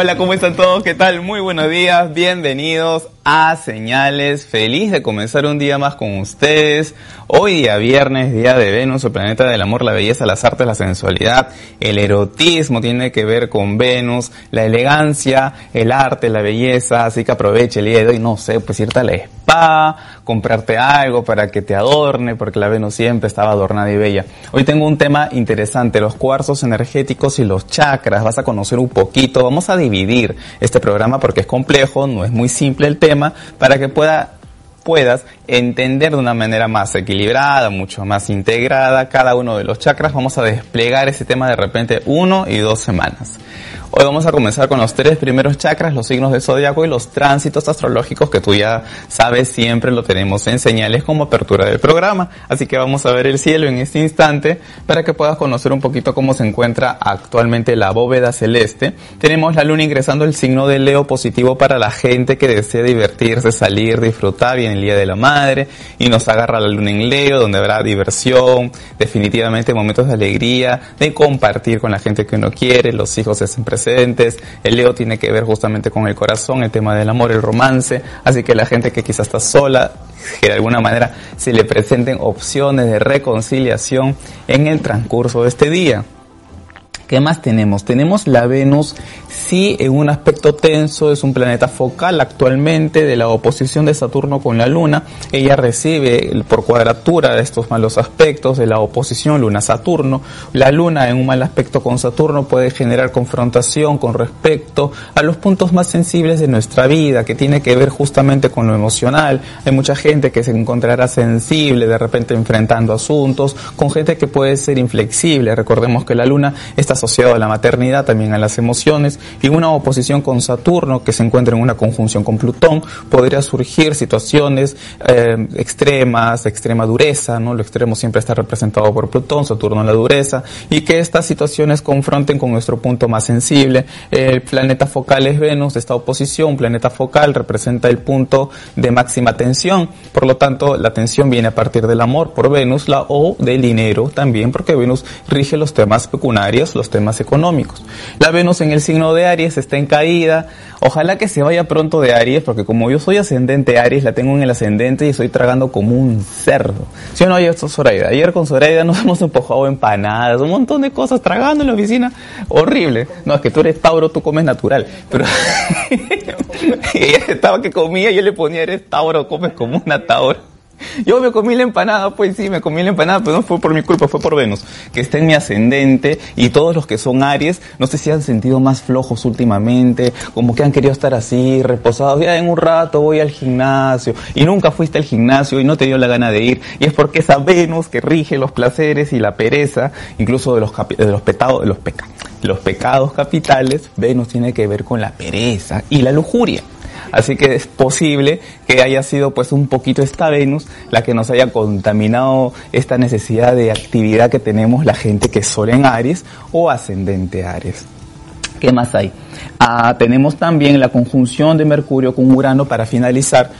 Hola, ¿cómo están todos? ¿Qué tal? Muy buenos días, bienvenidos a Señales. Feliz de comenzar un día más con ustedes. Hoy día viernes, día de Venus, el planeta del amor, la belleza, las artes, la sensualidad, el erotismo tiene que ver con Venus, la elegancia, el arte, la belleza, así que aproveche el día de hoy, no sé, pues irte a la spa, comprarte algo para que te adorne, porque la Venus siempre estaba adornada y bella. Hoy tengo un tema interesante, los cuarzos energéticos y los chakras, vas a conocer un poquito, vamos a dividir este programa porque es complejo, no es muy simple el tema, para que pueda puedas entender de una manera más equilibrada, mucho más integrada cada uno de los chakras. Vamos a desplegar ese tema de repente uno y dos semanas. Hoy vamos a comenzar con los tres primeros chakras, los signos del zodiaco y los tránsitos astrológicos que tú ya sabes, siempre lo tenemos en señales como apertura del programa. Así que vamos a ver el cielo en este instante para que puedas conocer un poquito cómo se encuentra actualmente la bóveda celeste. Tenemos la luna ingresando el signo de Leo positivo para la gente que desea divertirse, salir, disfrutar bien el día de la madre y nos agarra la luna en Leo donde habrá diversión, definitivamente momentos de alegría, de compartir con la gente que uno quiere, los hijos estén el Leo tiene que ver justamente con el corazón, el tema del amor, el romance. Así que la gente que quizás está sola, que de alguna manera se le presenten opciones de reconciliación en el transcurso de este día. ¿Qué más tenemos? Tenemos la Venus sí en un aspecto tenso, es un planeta focal actualmente de la oposición de Saturno con la Luna. Ella recibe por cuadratura estos malos aspectos de la oposición Luna-Saturno. La Luna en un mal aspecto con Saturno puede generar confrontación con respecto a los puntos más sensibles de nuestra vida, que tiene que ver justamente con lo emocional. Hay mucha gente que se encontrará sensible de repente enfrentando asuntos, con gente que puede ser inflexible. Recordemos que la Luna está asociada a la maternidad, también a las emociones y una oposición con Saturno que se encuentra en una conjunción con Plutón, podría surgir situaciones eh, extremas, extrema dureza, ¿no? Lo extremo siempre está representado por Plutón, Saturno en la dureza, y que estas situaciones confronten con nuestro punto más sensible. El planeta focal es Venus, esta oposición, planeta focal representa el punto de máxima tensión, por lo tanto la tensión viene a partir del amor por Venus, la O del dinero también, porque Venus rige los temas pecunarios, los temas económicos. La Venus en el signo de Aries está en caída, ojalá que se vaya pronto de Aries, porque como yo soy ascendente Aries, la tengo en el ascendente y estoy tragando como un cerdo. ¿Sí o no? Ayer, Zoraida. Ayer con Zoraida nos hemos empujado empanadas, un montón de cosas tragando en la oficina. Horrible. No, es que tú eres Tauro, tú comes natural. Pero ella estaba que comía, yo le ponía, eres Tauro, comes como una Tauro. Yo me comí la empanada, pues sí, me comí la empanada, pero no fue por mi culpa, fue por Venus, que está en mi ascendente y todos los que son Aries, no sé si han sentido más flojos últimamente, como que han querido estar así, reposados, ya en un rato voy al gimnasio y nunca fuiste al gimnasio y no te dio la gana de ir y es porque esa Venus que rige los placeres y la pereza, incluso de los, de los, petados, de los, peca, los pecados capitales, Venus tiene que ver con la pereza y la lujuria. Así que es posible que haya sido pues un poquito esta Venus la que nos haya contaminado esta necesidad de actividad que tenemos la gente que es Sol en Aries o ascendente Aries. ¿Qué más hay? Ah, tenemos también la conjunción de Mercurio con Urano para finalizar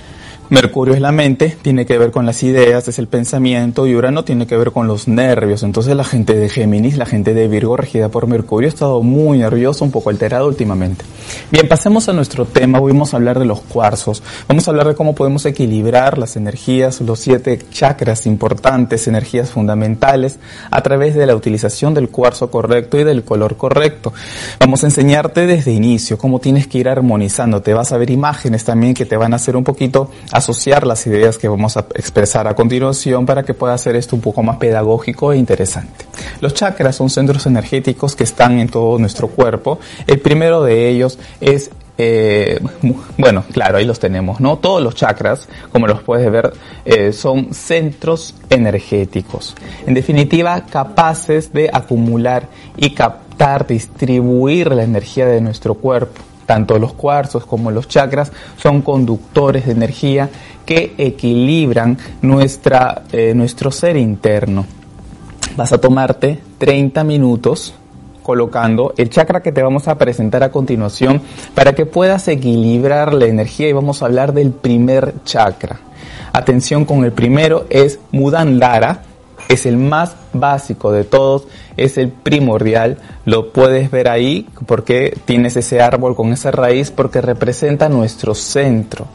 Mercurio es la mente, tiene que ver con las ideas, es el pensamiento, y Urano tiene que ver con los nervios. Entonces la gente de Géminis, la gente de Virgo regida por Mercurio, ha estado muy nervioso, un poco alterado últimamente. Bien, pasemos a nuestro tema, hoy vamos a hablar de los cuarzos, vamos a hablar de cómo podemos equilibrar las energías, los siete chakras importantes, energías fundamentales, a través de la utilización del cuarzo correcto y del color correcto. Vamos a enseñarte desde inicio cómo tienes que ir armonizando, te vas a ver imágenes también que te van a hacer un poquito asociar las ideas que vamos a expresar a continuación para que pueda hacer esto un poco más pedagógico e interesante. Los chakras son centros energéticos que están en todo nuestro cuerpo. El primero de ellos es eh, bueno, claro, ahí los tenemos, ¿no? Todos los chakras, como los puedes ver, eh, son centros energéticos. En definitiva, capaces de acumular y captar, distribuir la energía de nuestro cuerpo tanto los cuarzos como los chakras son conductores de energía que equilibran nuestra, eh, nuestro ser interno. Vas a tomarte 30 minutos colocando el chakra que te vamos a presentar a continuación para que puedas equilibrar la energía y vamos a hablar del primer chakra. Atención con el primero es Mudandara, es el más básico de todos, es el primordial, lo puedes ver ahí porque tienes ese árbol con esa raíz porque representa nuestro centro.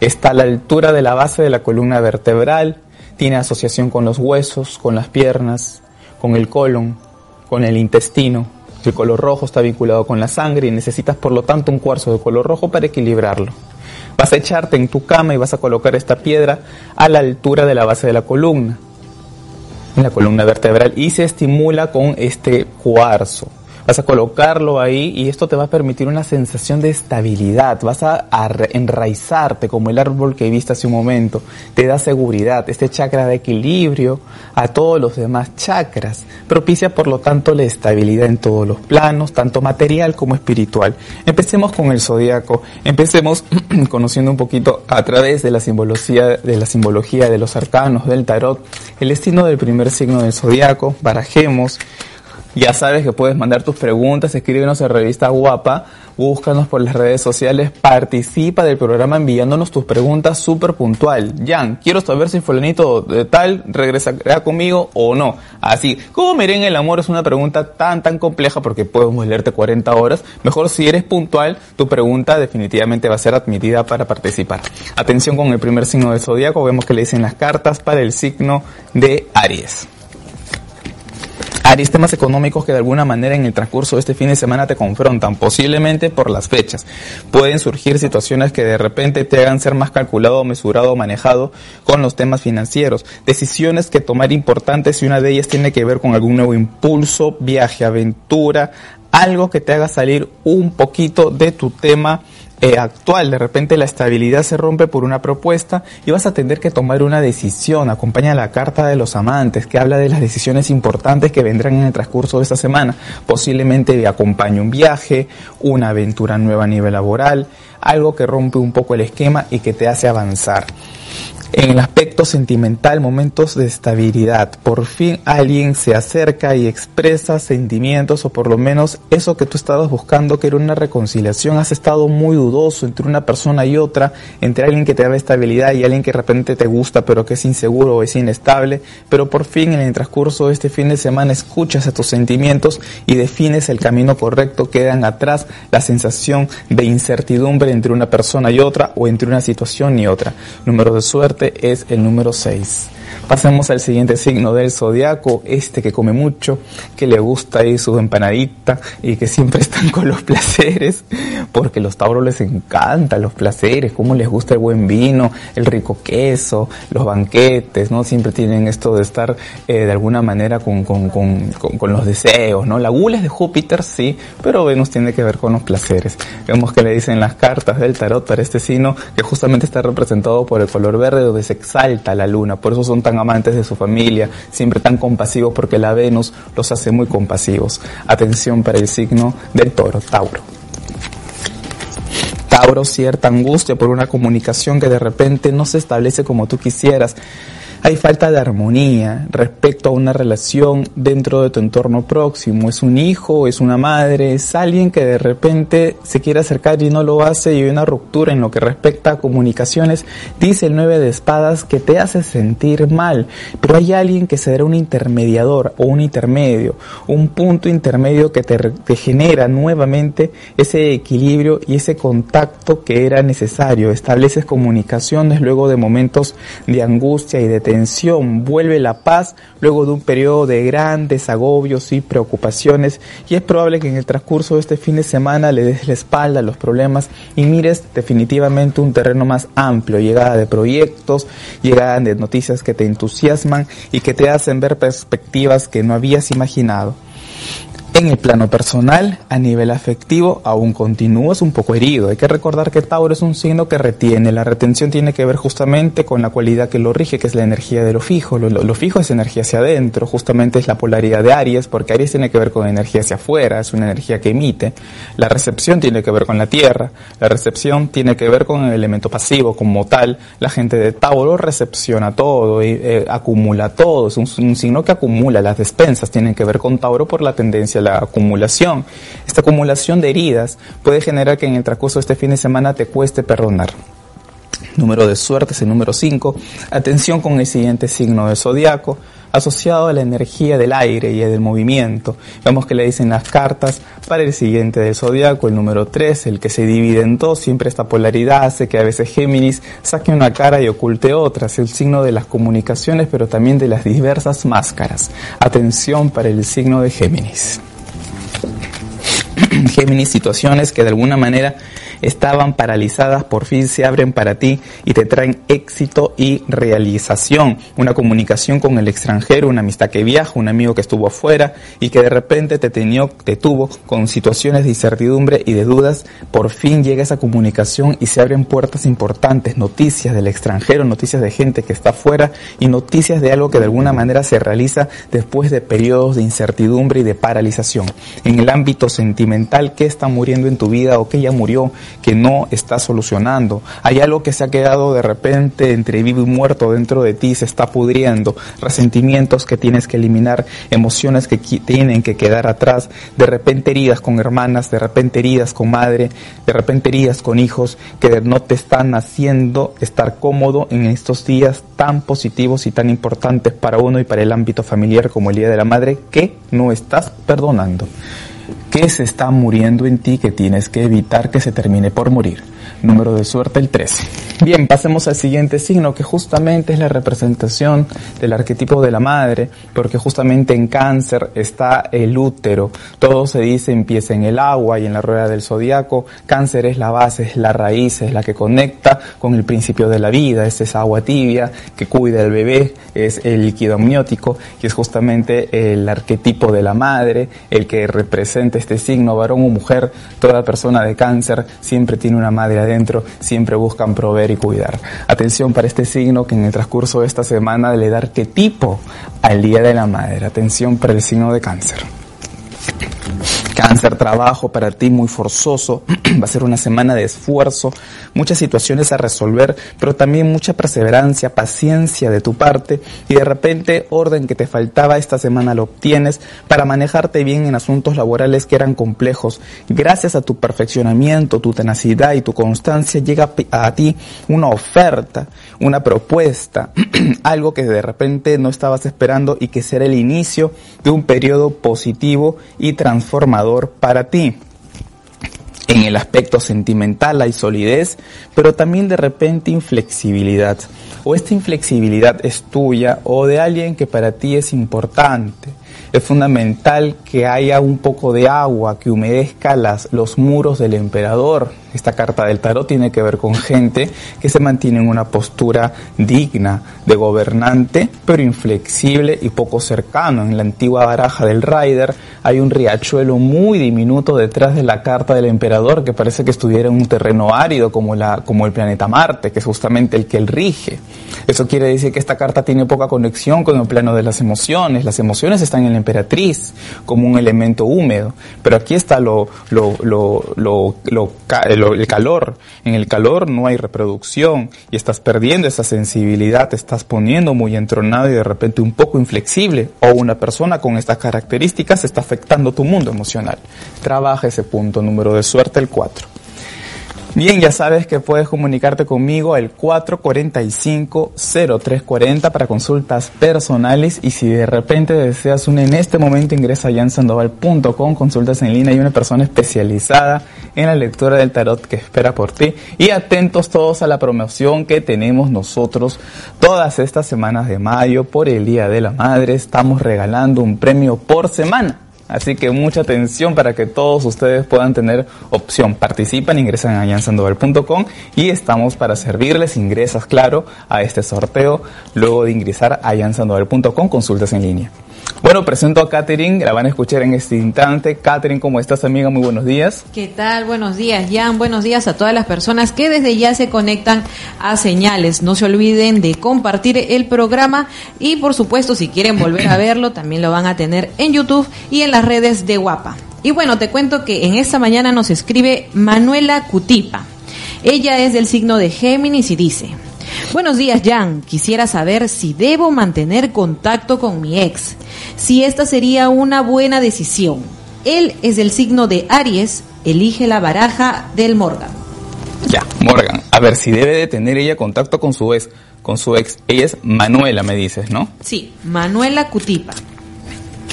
Está a la altura de la base de la columna vertebral, tiene asociación con los huesos, con las piernas, con el colon, con el intestino. El color rojo está vinculado con la sangre y necesitas por lo tanto un cuarzo de color rojo para equilibrarlo. Vas a echarte en tu cama y vas a colocar esta piedra a la altura de la base de la columna en la columna vertebral y se estimula con este cuarzo. Vas a colocarlo ahí y esto te va a permitir una sensación de estabilidad. Vas a, enraizarte como el árbol que viste hace un momento. Te da seguridad. Este chakra de equilibrio a todos los demás chakras. Propicia por lo tanto la estabilidad en todos los planos, tanto material como espiritual. Empecemos con el zodiaco. Empecemos conociendo un poquito a través de la simbología de la simbología de los arcanos del tarot el destino del primer signo del zodiaco. Barajemos ya sabes que puedes mandar tus preguntas, escríbenos en Revista Guapa, búscanos por las redes sociales, participa del programa enviándonos tus preguntas súper puntual. Jan, quiero saber si fulanito de tal regresará conmigo o no. Así, ¿cómo me en el amor? Es una pregunta tan, tan compleja porque podemos leerte 40 horas. Mejor si eres puntual, tu pregunta definitivamente va a ser admitida para participar. Atención con el primer signo del zodiaco, vemos que le dicen las cartas para el signo de Aries. Aries, temas económicos que de alguna manera en el transcurso de este fin de semana te confrontan, posiblemente por las fechas. Pueden surgir situaciones que de repente te hagan ser más calculado, mesurado, manejado con los temas financieros. Decisiones que tomar importantes y una de ellas tiene que ver con algún nuevo impulso, viaje, aventura, algo que te haga salir un poquito de tu tema eh, actual. De repente la estabilidad se rompe por una propuesta y vas a tener que tomar una decisión. Acompaña la carta de los amantes que habla de las decisiones importantes que vendrán en el transcurso de esta semana. Posiblemente acompañe un viaje, una aventura nueva a nivel laboral, algo que rompe un poco el esquema y que te hace avanzar. En el aspecto sentimental, momentos de estabilidad. Por fin alguien se acerca y expresa sentimientos o por lo menos eso que tú estabas buscando, que era una reconciliación. Has estado muy dudoso entre una persona y otra, entre alguien que te da estabilidad y alguien que de repente te gusta pero que es inseguro o es inestable. Pero por fin en el transcurso de este fin de semana escuchas a tus sentimientos y defines el camino correcto. Quedan atrás la sensación de incertidumbre entre una persona y otra o entre una situación y otra. Número de suerte es el número 6. Pasemos al siguiente signo del zodiaco, este que come mucho, que le gusta ahí su empanadita y que siempre están con los placeres, porque los tauros les encantan los placeres, como les gusta el buen vino, el rico queso, los banquetes, ¿no? Siempre tienen esto de estar eh, de alguna manera con, con, con, con, los deseos, ¿no? La gula es de Júpiter, sí, pero Venus tiene que ver con los placeres. Vemos que le dicen las cartas del tarot para este signo que justamente está representado por el color verde donde se exalta la luna, por eso son tan amantes de su familia, siempre tan compasivos porque la Venus los hace muy compasivos. Atención para el signo del toro, Tauro. Tauro, cierta angustia por una comunicación que de repente no se establece como tú quisieras hay falta de armonía respecto a una relación dentro de tu entorno próximo. Es un hijo, es una madre, es alguien que de repente se quiere acercar y no lo hace y hay una ruptura en lo que respecta a comunicaciones. Dice el 9 de espadas que te hace sentir mal, pero hay alguien que será un intermediador o un intermedio, un punto intermedio que te, genera nuevamente ese equilibrio y ese contacto que era necesario. Estableces comunicaciones luego de momentos de angustia y de vuelve la paz luego de un periodo de grandes agobios y preocupaciones y es probable que en el transcurso de este fin de semana le des la espalda a los problemas y mires definitivamente un terreno más amplio, llegada de proyectos, llegada de noticias que te entusiasman y que te hacen ver perspectivas que no habías imaginado. En el plano personal, a nivel afectivo, aún continúas un poco herido. Hay que recordar que Tauro es un signo que retiene. La retención tiene que ver justamente con la cualidad que lo rige, que es la energía de lo fijo. Lo, fijo es energía hacia adentro, justamente es la polaridad de Aries, porque Aries tiene que ver con energía hacia afuera, es una energía que emite. La recepción tiene que ver con la tierra, la recepción tiene que ver con el elemento pasivo como tal. La gente de Tauro recepciona todo y eh, acumula todo. Es un signo que acumula. Las despensas tienen que ver con Tauro por la tendencia la acumulación. Esta acumulación de heridas puede generar que en el transcurso de este fin de semana te cueste perdonar. Número de suerte es el número 5. Atención con el siguiente signo de zodiaco, asociado a la energía del aire y del movimiento. Vemos que le dicen las cartas para el siguiente del zodiaco, el número 3, el que se divide en dos. Siempre esta polaridad hace que a veces Géminis saque una cara y oculte otra. Es el signo de las comunicaciones, pero también de las diversas máscaras. Atención para el signo de Géminis. Géminis, situaciones que de alguna manera estaban paralizadas, por fin se abren para ti y te traen éxito y realización. Una comunicación con el extranjero, una amistad que viaja, un amigo que estuvo afuera y que de repente te, tenió, te tuvo con situaciones de incertidumbre y de dudas. Por fin llega esa comunicación y se abren puertas importantes, noticias del extranjero, noticias de gente que está afuera y noticias de algo que de alguna manera se realiza después de periodos de incertidumbre y de paralización. En el ámbito sentimental, ¿qué está muriendo en tu vida o qué ya murió? Que no está solucionando. Hay algo que se ha quedado de repente entre vivo y muerto dentro de ti, se está pudriendo, resentimientos que tienes que eliminar, emociones que tienen que quedar atrás, de repente heridas con hermanas, de repente heridas con madre, de repente heridas con hijos que no te están haciendo estar cómodo en estos días tan positivos y tan importantes para uno y para el ámbito familiar como el Día de la Madre que no estás perdonando. ¿Qué se está muriendo en ti que tienes que evitar que se termine por morir? Número de suerte el 13. Bien, pasemos al siguiente signo que justamente es la representación del arquetipo de la madre, porque justamente en cáncer está el útero. Todo se dice empieza en el agua y en la rueda del zodiaco. Cáncer es la base, es la raíz, es la que conecta con el principio de la vida, es esa agua tibia que cuida al bebé, es el líquido amniótico, que es justamente el arquetipo de la madre, el que representa este signo, varón o mujer, toda persona de cáncer siempre tiene una madre adentro, siempre buscan proveer y cuidar. Atención para este signo que en el transcurso de esta semana le dar qué tipo al Día de la Madre. Atención para el signo de cáncer. Cáncer, trabajo para ti muy forzoso, va a ser una semana de esfuerzo, muchas situaciones a resolver, pero también mucha perseverancia, paciencia de tu parte y de repente orden que te faltaba esta semana lo obtienes para manejarte bien en asuntos laborales que eran complejos. Gracias a tu perfeccionamiento, tu tenacidad y tu constancia llega a ti una oferta, una propuesta, algo que de repente no estabas esperando y que será el inicio de un periodo positivo y transformador para ti. En el aspecto sentimental hay solidez, pero también de repente inflexibilidad. O esta inflexibilidad es tuya o de alguien que para ti es importante es fundamental que haya un poco de agua que humedezca las, los muros del emperador. Esta carta del tarot tiene que ver con gente que se mantiene en una postura digna de gobernante, pero inflexible y poco cercano. En la antigua baraja del Rider hay un riachuelo muy diminuto detrás de la carta del emperador que parece que estuviera en un terreno árido como, la, como el planeta Marte, que es justamente el que él rige. Eso quiere decir que esta carta tiene poca conexión con el plano de las emociones. Las emociones están en el emperatriz como un elemento húmedo, pero aquí está lo, lo, lo, lo, el calor. En el calor no hay reproducción y estás perdiendo esa sensibilidad, te estás poniendo muy entronado y de repente un poco inflexible o una persona con estas características está afectando tu mundo emocional. Trabaja ese punto número de suerte, el 4. Bien, ya sabes que puedes comunicarte conmigo al 445-0340 para consultas personales y si de repente deseas una en este momento ingresa a jansandoval.com, consultas en línea y una persona especializada en la lectura del tarot que espera por ti y atentos todos a la promoción que tenemos nosotros todas estas semanas de mayo por el Día de la Madre. Estamos regalando un premio por semana. Así que mucha atención para que todos ustedes puedan tener opción. Participan, ingresan a yansandoval.com y estamos para servirles. Ingresas, claro, a este sorteo luego de ingresar a yansandoval.com, consultas en línea. Bueno, presento a Katherine, la van a escuchar en este instante. Katherine, ¿cómo estás, amiga? Muy buenos días. ¿Qué tal? Buenos días, Jan. Buenos días a todas las personas que desde ya se conectan a señales. No se olviden de compartir el programa y, por supuesto, si quieren volver a verlo, también lo van a tener en YouTube y en las redes de Guapa. Y bueno, te cuento que en esta mañana nos escribe Manuela Cutipa. Ella es del signo de Géminis y dice, Buenos días, Jan. Quisiera saber si debo mantener contacto con mi ex, si esta sería una buena decisión. Él es del signo de Aries, elige la baraja del Morgan. Ya, Morgan. A ver, si debe de tener ella contacto con su ex, con su ex. Ella es Manuela, me dices, ¿no? Sí, Manuela Cutipa.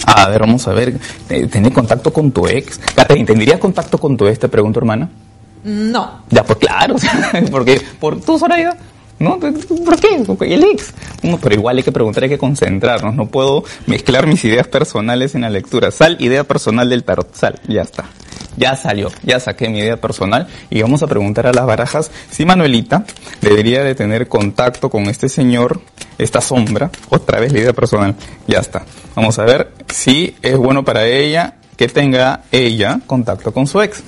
A ver, vamos a ver. ¿Tener contacto con tu ex? ¿tendrías contacto con tu ex? Te pregunto, hermana. No. Ya, pues claro. porque, por tu Zoraida. ¿No? ¿Por qué? El ex. pero igual hay que preguntar, hay que concentrarnos. No puedo mezclar mis ideas personales en la lectura. Sal, idea personal del tarot. Sal, ya está. Ya salió, ya saqué mi idea personal y vamos a preguntar a las barajas si Manuelita debería de tener contacto con este señor, esta sombra, otra vez la idea personal. Ya está. Vamos a ver si es bueno para ella que tenga ella contacto con su ex.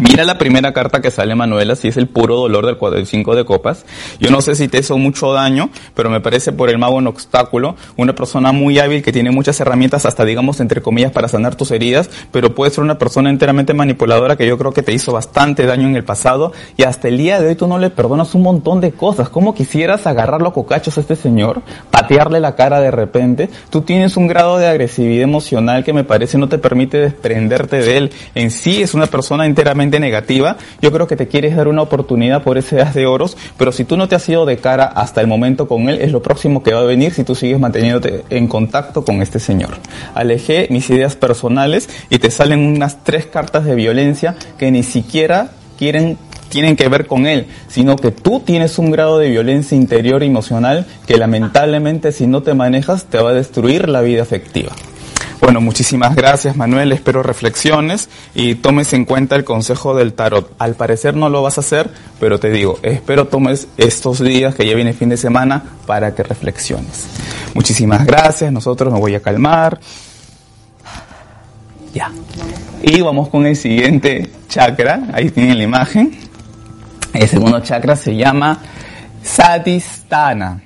Mira la primera carta que sale Manuela, si es el puro dolor del cuadro 5 de copas. Yo no sé si te hizo mucho daño, pero me parece por el mago un obstáculo, una persona muy hábil que tiene muchas herramientas, hasta digamos entre comillas, para sanar tus heridas, pero puede ser una persona enteramente manipuladora que yo creo que te hizo bastante daño en el pasado y hasta el día de hoy tú no le perdonas un montón de cosas. ¿Cómo quisieras agarrarlo a cocachos a este señor? Patearle la cara de repente. Tú tienes un grado de agresividad emocional que me parece no te permite desprenderte de él. En sí es una persona enteramente negativa, yo creo que te quieres dar una oportunidad por ese as de oros, pero si tú no te has ido de cara hasta el momento con él, es lo próximo que va a venir si tú sigues manteniéndote en contacto con este señor. Alejé mis ideas personales y te salen unas tres cartas de violencia que ni siquiera quieren tienen que ver con él, sino que tú tienes un grado de violencia interior emocional que lamentablemente si no te manejas te va a destruir la vida afectiva. Bueno, muchísimas gracias Manuel, espero reflexiones y tomes en cuenta el consejo del tarot. Al parecer no lo vas a hacer, pero te digo, espero tomes estos días que ya viene fin de semana para que reflexiones. Muchísimas gracias, nosotros me voy a calmar. Ya. Y vamos con el siguiente chakra. Ahí tienen la imagen. El segundo chakra se llama Satistana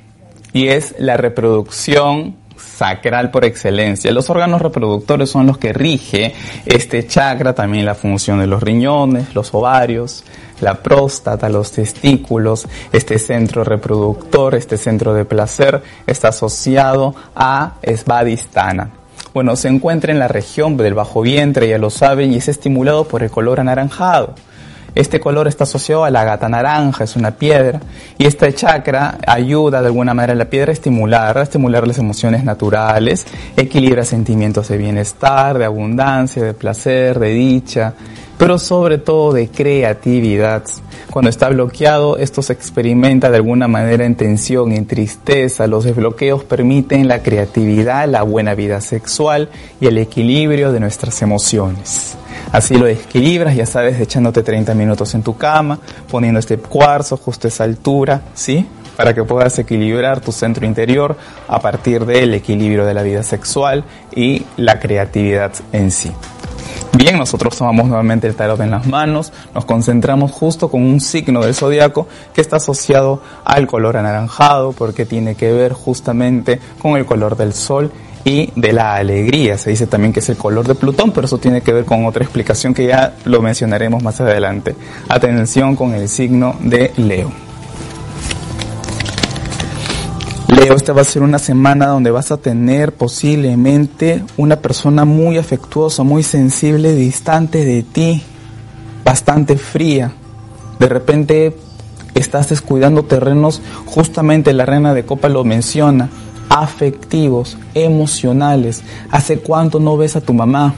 y es la reproducción sacral por excelencia. Los órganos reproductores son los que rige este chakra, también la función de los riñones, los ovarios, la próstata, los testículos, este centro reproductor, este centro de placer está asociado a Svadhisthana. Bueno, se encuentra en la región del bajo vientre, ya lo saben, y es estimulado por el color anaranjado. Este color está asociado a la gata naranja, es una piedra, y esta chakra ayuda de alguna manera a la piedra a estimular, a estimular las emociones naturales, equilibra sentimientos de bienestar, de abundancia, de placer, de dicha, pero sobre todo de creatividad. Cuando está bloqueado, esto se experimenta de alguna manera en tensión, en tristeza. Los desbloqueos permiten la creatividad, la buena vida sexual y el equilibrio de nuestras emociones. Así lo equilibras, ya sabes, echándote 30 minutos en tu cama, poniendo este cuarzo justo a esa altura, ¿sí? Para que puedas equilibrar tu centro interior a partir del equilibrio de la vida sexual y la creatividad en sí. Bien, nosotros tomamos nuevamente el tarot en las manos, nos concentramos justo con un signo del zodiaco que está asociado al color anaranjado porque tiene que ver justamente con el color del sol y de la alegría. Se dice también que es el color de Plutón, pero eso tiene que ver con otra explicación que ya lo mencionaremos más adelante. Atención con el signo de Leo. Leo, esta va a ser una semana donde vas a tener posiblemente una persona muy afectuosa, muy sensible, distante de ti, bastante fría. De repente estás descuidando terrenos, justamente la reina de copa lo menciona, afectivos, emocionales. ¿Hace cuánto no ves a tu mamá?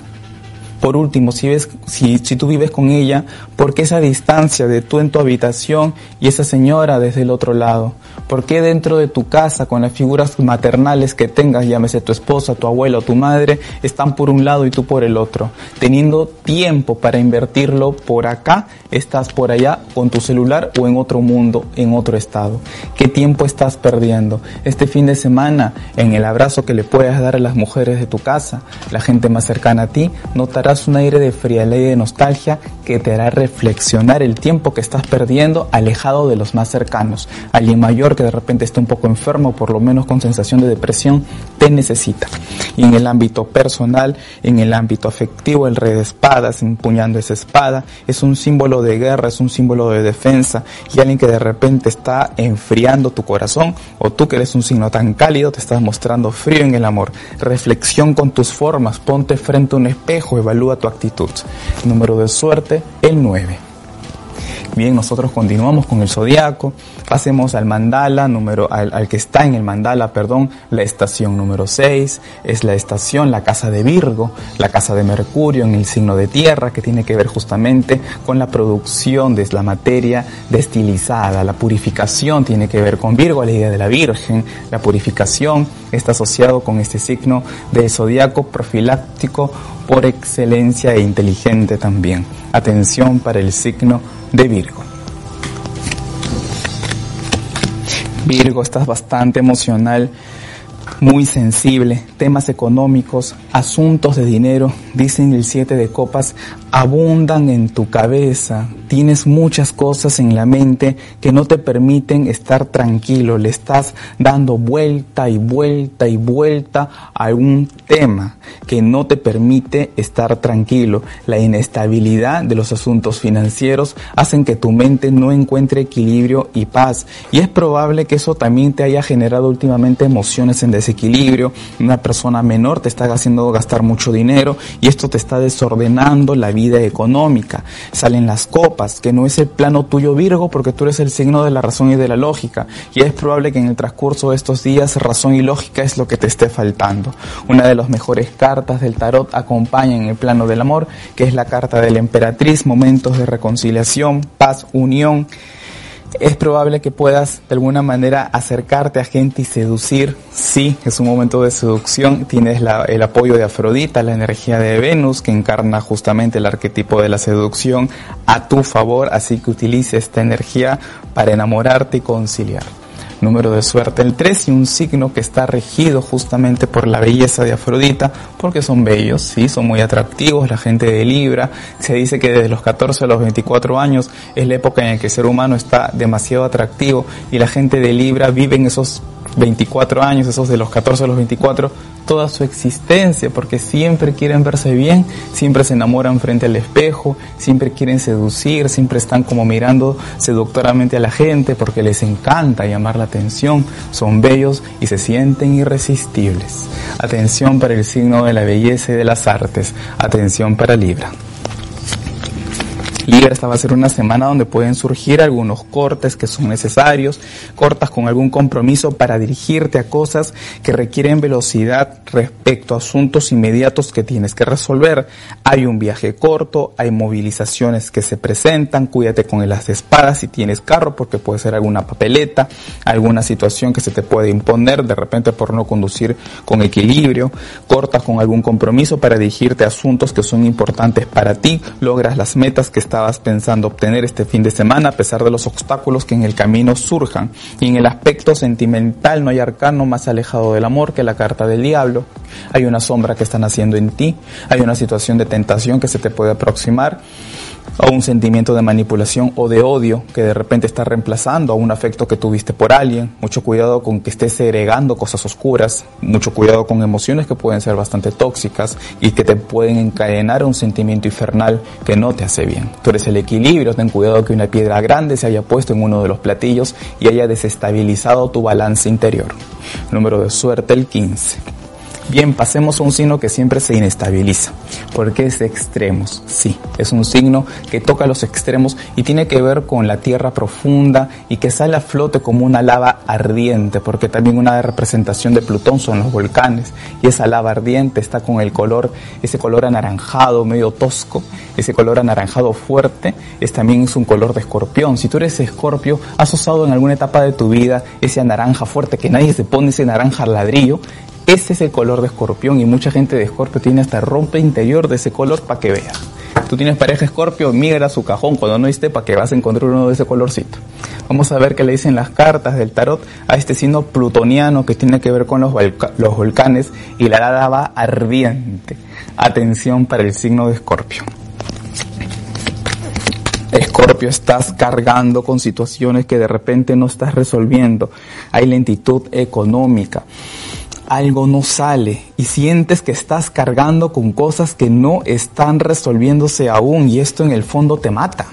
Por último, si, ves, si, si tú vives con ella, ¿por qué esa distancia de tú en tu habitación y esa señora desde el otro lado? ¿Por qué dentro de tu casa, con las figuras maternales que tengas, llámese tu esposa, tu abuela o tu madre, están por un lado y tú por el otro? Teniendo tiempo para invertirlo por acá, estás por allá con tu celular o en otro mundo, en otro estado. ¿Qué tiempo estás perdiendo? Este fin de semana, en el abrazo que le puedas dar a las mujeres de tu casa, la gente más cercana a ti, notarás un aire de frialdad y de nostalgia que te hará reflexionar el tiempo que estás perdiendo alejado de los más cercanos. Alguien mayor que de repente está un poco enfermo, por lo menos con sensación de depresión, te necesita. Y en el ámbito personal, en el ámbito afectivo, el rey de espadas, empuñando esa espada, es un símbolo de guerra, es un símbolo de defensa. Y alguien que de repente está enfriando tu corazón, o tú que eres un signo tan cálido, te estás mostrando frío en el amor. Reflexión con tus formas, ponte frente a un espejo, evalúa tu actitud. Número de suerte, el 9. Bien, nosotros continuamos con el zodiaco, pasemos al mandala, número, al, que está en el mandala, perdón, la estación número 6, es la estación, la casa de Virgo, la casa de Mercurio en el signo de tierra, que tiene que ver justamente con la producción de la materia destilizada, la purificación tiene que ver con Virgo, la idea de la Virgen, la purificación está asociado con este signo del zodiaco profiláctico por excelencia e inteligente también. Atención para el signo de Virgo. Virgo, estás bastante emocional, muy sensible, temas económicos, asuntos de dinero, dicen el 7 de copas, abundan en tu cabeza, tienes muchas cosas en la mente que no te permiten estar tranquilo, le estás dando vuelta y vuelta y vuelta a un tema que no te permite estar tranquilo. La inestabilidad de los asuntos financieros hacen que tu mente no encuentre equilibrio y paz. Y es probable que eso también te haya generado últimamente emociones en desequilibrio, una persona menor te está haciendo gastar mucho dinero y esto te está desordenando la vida económica. Salen las copas, que no es el plano tuyo Virgo porque tú eres el signo de la razón y de la lógica. Y es probable que en el transcurso de estos días razón y lógica es lo que te esté faltando. Una de las mejores cartas del tarot acompaña en el plano del amor, que es la carta de la emperatriz, momentos de reconciliación, paz, unión es probable que puedas de alguna manera acercarte a gente y seducir. Sí, es un momento de seducción. Tienes el apoyo de Afrodita, la energía de Venus, que encarna justamente el arquetipo de la seducción a tu favor. Así que utilice esta energía para enamorarte y conciliar. Número de suerte el 3 y un signo que está regido justamente por la belleza de Afrodita, porque son bellos, sí, son muy atractivos, la gente de Libra, se dice que desde los 14 a los 24 años es la época en la que el ser humano está demasiado atractivo y la gente de Libra vive en esos 24 años, esos de los 14 a los 24, toda su existencia, porque siempre quieren verse bien, siempre se enamoran frente al espejo, siempre quieren seducir, siempre están como mirando seductoramente a la gente porque les encanta llamar la atención, son bellos y se sienten irresistibles. Atención para el signo de la belleza y de las artes, atención para Libra. Libra, esta va a ser una semana donde pueden surgir algunos cortes que son necesarios, cortas con algún compromiso para dirigirte a cosas que requieren velocidad respecto a asuntos inmediatos que tienes que resolver. Hay un viaje corto, hay movilizaciones que se presentan, cuídate con las espadas si tienes carro porque puede ser alguna papeleta, alguna situación que se te puede imponer de repente por no conducir con equilibrio, cortas con algún compromiso para dirigirte a asuntos que son importantes para ti, logras las metas que están estabas pensando obtener este fin de semana a pesar de los obstáculos que en el camino surjan. Y en el aspecto sentimental no hay arcano más alejado del amor que la carta del diablo. Hay una sombra que está naciendo en ti, hay una situación de tentación que se te puede aproximar o un sentimiento de manipulación o de odio que de repente está reemplazando a un afecto que tuviste por alguien. Mucho cuidado con que estés segregando cosas oscuras, mucho cuidado con emociones que pueden ser bastante tóxicas y que te pueden encadenar a un sentimiento infernal que no te hace bien. Tú eres el equilibrio, ten cuidado que una piedra grande se haya puesto en uno de los platillos y haya desestabilizado tu balance interior. Número de suerte el 15. Bien, pasemos a un signo que siempre se inestabiliza, porque es extremos. Sí, es un signo que toca los extremos y tiene que ver con la tierra profunda y que sale a flote como una lava ardiente, porque también una representación de Plutón son los volcanes y esa lava ardiente está con el color, ese color anaranjado medio tosco, ese color anaranjado fuerte, es también es un color de escorpión. Si tú eres escorpio, has usado en alguna etapa de tu vida ese naranja fuerte que nadie se pone ese naranja ladrillo, ese es el color de escorpión y mucha gente de escorpio tiene hasta rompe interior de ese color para que vea. Tú tienes pareja escorpio, migra a su cajón cuando no esté para que vas a encontrar uno de ese colorcito. Vamos a ver qué le dicen las cartas del tarot a este signo plutoniano que tiene que ver con los, los volcanes y la lava ardiente. Atención para el signo de escorpio. Escorpio, estás cargando con situaciones que de repente no estás resolviendo. Hay lentitud económica algo no sale y sientes que estás cargando con cosas que no están resolviéndose aún y esto en el fondo te mata.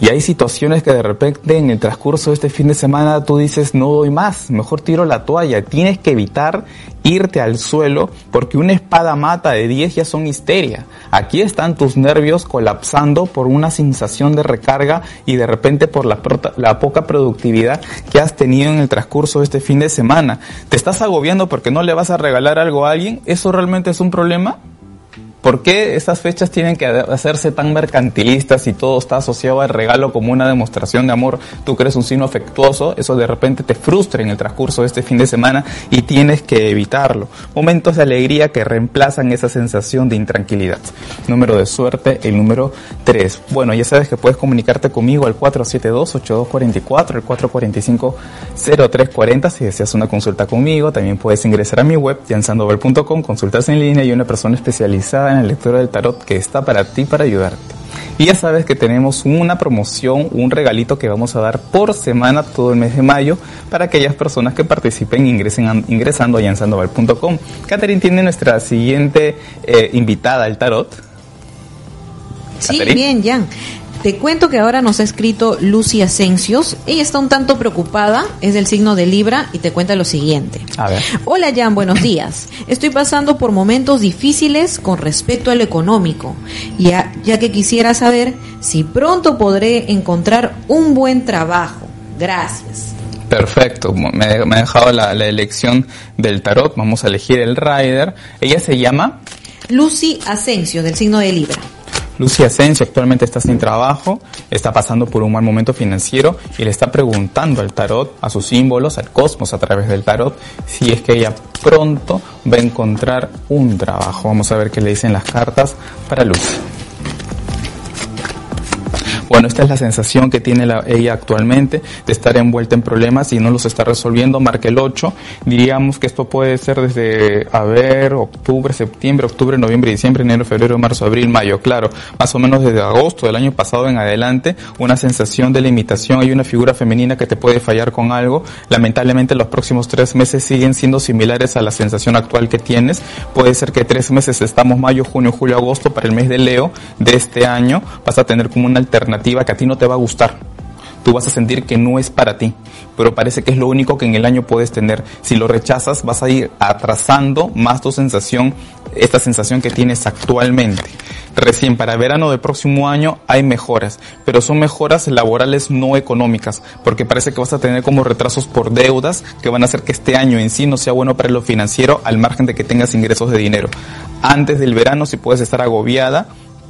Y hay situaciones que de repente en el transcurso de este fin de semana tú dices no doy más, mejor tiro la toalla. Tienes que evitar irte al suelo porque una espada mata de 10 ya son histeria. Aquí están tus nervios colapsando por una sensación de recarga y de repente por la, la poca productividad que has tenido en el transcurso de este fin de semana. ¿Te estás agobiando porque no le vas a regalar algo a alguien? ¿Eso realmente es un problema? ¿Por qué esas fechas tienen que hacerse tan mercantilistas y todo está asociado al regalo como una demostración de amor? Tú crees un signo afectuoso, eso de repente te frustra en el transcurso de este fin de semana y tienes que evitarlo. Momentos de alegría que reemplazan esa sensación de intranquilidad. Número de suerte, el número 3. Bueno, ya sabes que puedes comunicarte conmigo al 472-8244, el 445-0340 si deseas una consulta conmigo. También puedes ingresar a mi web, jansandover.com, consultas en línea y una persona especializada en la lectura del tarot que está para ti para ayudarte. Y ya sabes que tenemos una promoción, un regalito que vamos a dar por semana todo el mes de mayo para aquellas personas que participen ingresen ingresando a yansandoval.com. Catherine tiene nuestra siguiente eh, invitada al tarot. Sí, bien, Jan. Te cuento que ahora nos ha escrito Lucy Asencios. Ella está un tanto preocupada, es del signo de Libra y te cuenta lo siguiente. A ver. Hola Jan, buenos días. Estoy pasando por momentos difíciles con respecto a lo económico, ya, ya que quisiera saber si pronto podré encontrar un buen trabajo. Gracias. Perfecto, me, ha dejado la, la, elección del tarot, vamos a elegir el rider. Ella se llama Lucy Asensio, del signo de Libra. Lucia Asensio actualmente está sin trabajo, está pasando por un mal momento financiero y le está preguntando al tarot, a sus símbolos, al cosmos a través del tarot, si es que ella pronto va a encontrar un trabajo. Vamos a ver qué le dicen las cartas para Lucia. Bueno, esta es la sensación que tiene ella actualmente de estar envuelta en problemas y no los está resolviendo. Marca el 8. Diríamos que esto puede ser desde, a ver, octubre, septiembre, octubre, noviembre, diciembre, enero, febrero, marzo, abril, mayo. Claro, más o menos desde agosto del año pasado en adelante, una sensación de limitación. Hay una figura femenina que te puede fallar con algo. Lamentablemente los próximos tres meses siguen siendo similares a la sensación actual que tienes. Puede ser que tres meses estamos mayo, junio, julio, agosto para el mes de Leo de este año. Vas a tener como una alternativa que a ti no te va a gustar tú vas a sentir que no es para ti, pero parece que es lo único que en el año puedes tener. Si lo rechazas, vas a ir atrasando más tu sensación, esta sensación que tienes actualmente. Recién para verano del próximo año hay mejoras, pero son mejoras laborales no económicas, porque parece que vas a tener como retrasos por deudas que van a hacer que este año en sí no sea bueno para lo financiero al margen de que tengas ingresos de dinero. Antes del verano si puedes estar agobiada,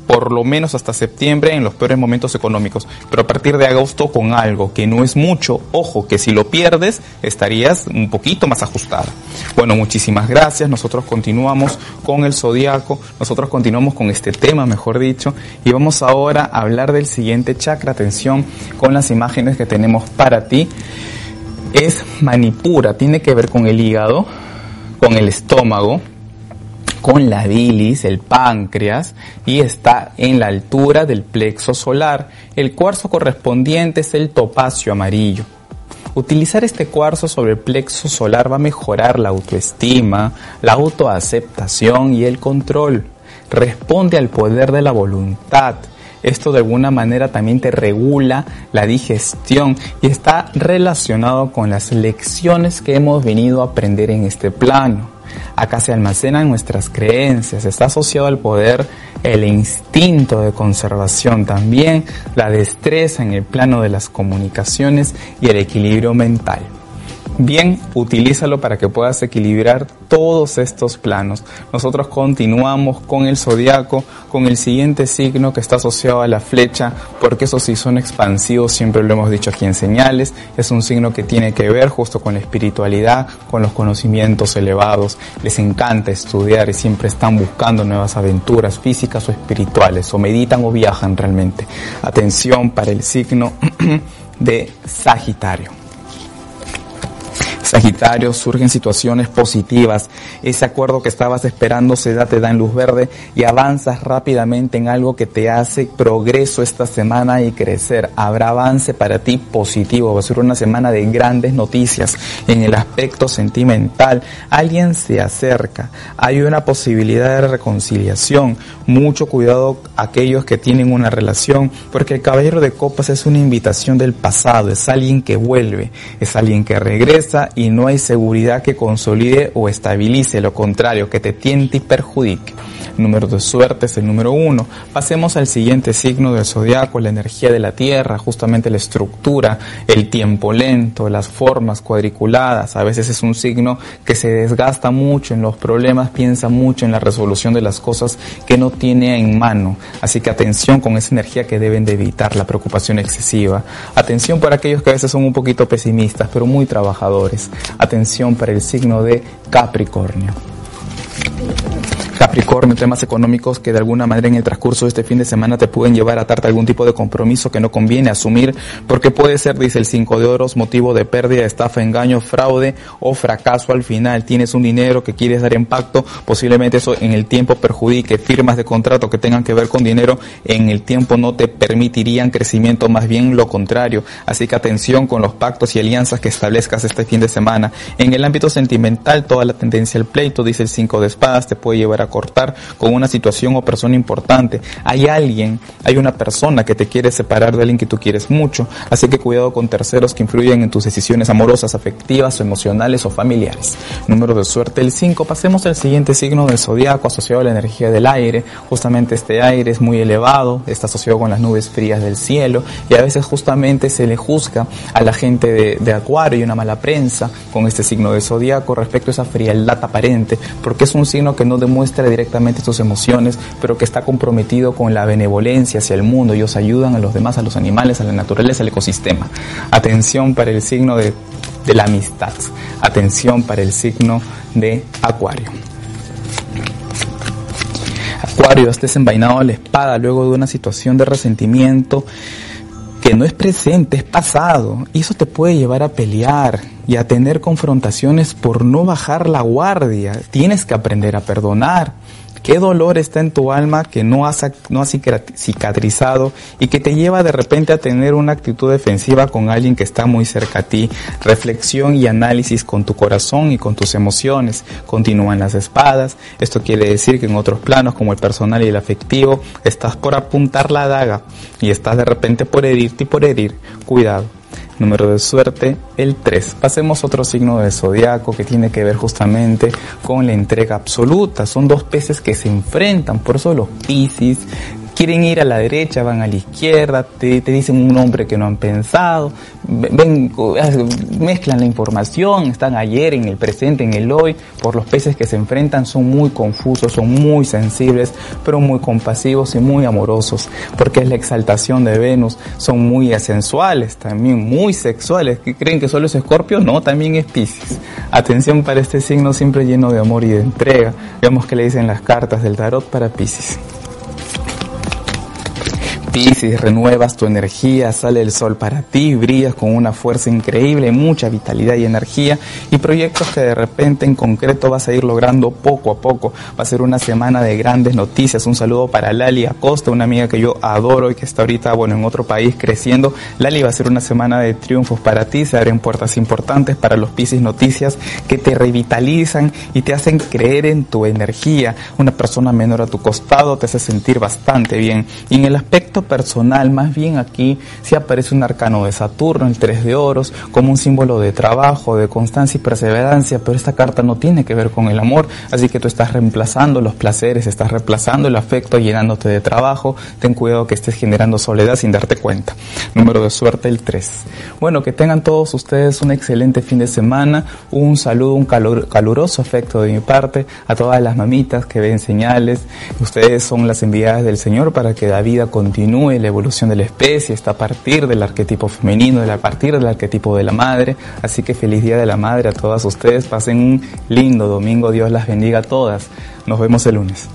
por lo menos hasta septiembre en los peores momentos económicos, pero a partir de agosto con algo que no es mucho, ojo, que si lo pierdes estarías un poquito más ajustada. Bueno, muchísimas gracias, nosotros continuamos con el zodiaco, nosotros continuamos con este tema, mejor dicho, y vamos ahora a hablar del siguiente chakra, atención con las imágenes que tenemos para ti. Es manipura, tiene que ver con el hígado, con el estómago, con la bilis, el páncreas, y está en la altura del plexo solar. El cuarzo correspondiente es el topacio amarillo. Utilizar este cuarzo sobre el plexo solar va a mejorar la autoestima, la autoaceptación y el control. Responde al poder de la voluntad. Esto de alguna manera también te regula la digestión y está relacionado con las lecciones que hemos venido a aprender en este plano. Acá se almacenan nuestras creencias, está asociado al poder el instinto de conservación también, la destreza en el plano de las comunicaciones y el equilibrio mental. Bien, utilízalo para que puedas equilibrar todos estos planos. Nosotros continuamos con el zodiaco, con el siguiente signo que está asociado a la flecha, porque esos sí son expansivos, siempre lo hemos dicho aquí en señales. Es un signo que tiene que ver justo con la espiritualidad, con los conocimientos elevados. Les encanta estudiar y siempre están buscando nuevas aventuras físicas o espirituales, o meditan o viajan realmente. Atención para el signo de Sagitario. Sagitario, surgen situaciones positivas. Ese acuerdo que estabas esperando se da, te da en luz verde y avanzas rápidamente en algo que te hace progreso esta semana y crecer. Habrá avance para ti positivo. Va a ser una semana de grandes noticias en el aspecto sentimental. Alguien se acerca. Hay una posibilidad de reconciliación. Mucho cuidado aquellos que tienen una relación porque el caballero de copas es una invitación del pasado. Es alguien que vuelve. Es alguien que regresa y no hay seguridad que consolide o estabilice, lo contrario, que te tiente y perjudique. Número de suerte es el número uno. Pasemos al siguiente signo del zodiaco, la energía de la tierra, justamente la estructura, el tiempo lento, las formas cuadriculadas. A veces es un signo que se desgasta mucho en los problemas, piensa mucho en la resolución de las cosas que no tiene en mano. Así que atención con esa energía que deben de evitar, la preocupación excesiva. Atención para aquellos que a veces son un poquito pesimistas, pero muy trabajadores. Atención para el signo de Capricornio. Capricornio, temas económicos que de alguna manera en el transcurso de este fin de semana te pueden llevar a darte algún tipo de compromiso que no conviene asumir, porque puede ser, dice el 5 de oros, motivo de pérdida, estafa, engaño, fraude o fracaso al final. Tienes un dinero que quieres dar en pacto, posiblemente eso en el tiempo perjudique. Firmas de contrato que tengan que ver con dinero en el tiempo no te permitirían crecimiento, más bien lo contrario. Así que atención con los pactos y alianzas que establezcas este fin de semana. En el ámbito sentimental, toda la tendencia al pleito, dice el 5 de espadas, te puede llevar a cortar con una situación o persona importante. Hay alguien, hay una persona que te quiere separar de alguien que tú quieres mucho, así que cuidado con terceros que influyen en tus decisiones amorosas, afectivas o emocionales o familiares. Número de suerte el 5. Pasemos al siguiente signo del zodiaco asociado a la energía del aire. Justamente este aire es muy elevado, está asociado con las nubes frías del cielo y a veces justamente se le juzga a la gente de, de acuario y una mala prensa con este signo de zodiaco respecto a esa frialdad aparente, porque es un signo que no demuestra directamente sus emociones, pero que está comprometido con la benevolencia hacia el mundo. Ellos ayudan a los demás, a los animales, a la naturaleza, al ecosistema. Atención para el signo de, la amistad. Atención para el signo de Acuario. Acuario, estés envainado a la espada luego de una situación de resentimiento que no es presente, es pasado. Y eso te puede llevar a pelear y a tener confrontaciones por no bajar la guardia. Tienes que aprender a perdonar. ¿Qué dolor está en tu alma que no has, no cicatrizado y que te lleva de repente a tener una actitud defensiva con alguien que está muy cerca a ti? Reflexión y análisis con tu corazón y con tus emociones. Continúan las espadas. Esto quiere decir que en otros planos como el personal y el afectivo estás por apuntar la daga y estás de repente por herirte y por herir. Cuidado. Número de suerte, el 3. Pasemos otro signo de zodiaco que tiene que ver justamente con la entrega absoluta. Son dos peces que se enfrentan, por eso los Piscis quieren ir a la derecha, van a la izquierda, te, dicen un nombre que no han pensado, mezclan la información, están ayer, en el presente, en el hoy, por los peces que se enfrentan son muy confusos, son muy sensibles, pero muy compasivos y muy amorosos, porque es la exaltación de Venus, son muy asensuales, también muy sexuales, creen que solo es Escorpio, no, también es Pisces. Atención para este signo siempre lleno de amor y de entrega. Veamos que le dicen las cartas del tarot para Pisces. Piscis, renuevas tu energía, sale el sol para ti, brillas con una fuerza increíble, mucha vitalidad y energía y proyectos que de repente en concreto vas a ir logrando poco a poco. Va a ser una semana de grandes noticias. Un saludo para Lali Acosta, una amiga que yo adoro y que está ahorita, bueno, en otro país creciendo. Lali va a ser una semana de triunfos para ti, se abren puertas importantes para los Piscis Noticias que te revitalizan y te hacen creer en tu energía. Una persona menor a tu costado te hace sentir bastante bien. Y en el aspecto personal, más bien aquí si aparece un arcano de Saturno, el 3 de oros, como un símbolo de trabajo, de constancia y perseverancia, pero esta carta no tiene que ver con el amor, así que tú estás reemplazando los placeres, estás reemplazando el afecto, llenándote de trabajo, ten cuidado que estés generando soledad sin darte cuenta. Número de suerte el 3. Bueno, que tengan todos ustedes un excelente fin de semana, un saludo, un caluroso afecto de mi parte a todas las mamitas que ven señales, ustedes son las enviadas del Señor para que la vida la evolución de la especie, está a partir del arquetipo femenino, a partir del arquetipo de la madre. Así que feliz Día de la Madre a todas ustedes. Pasen un lindo domingo. Dios las bendiga a todas. Nos vemos el lunes.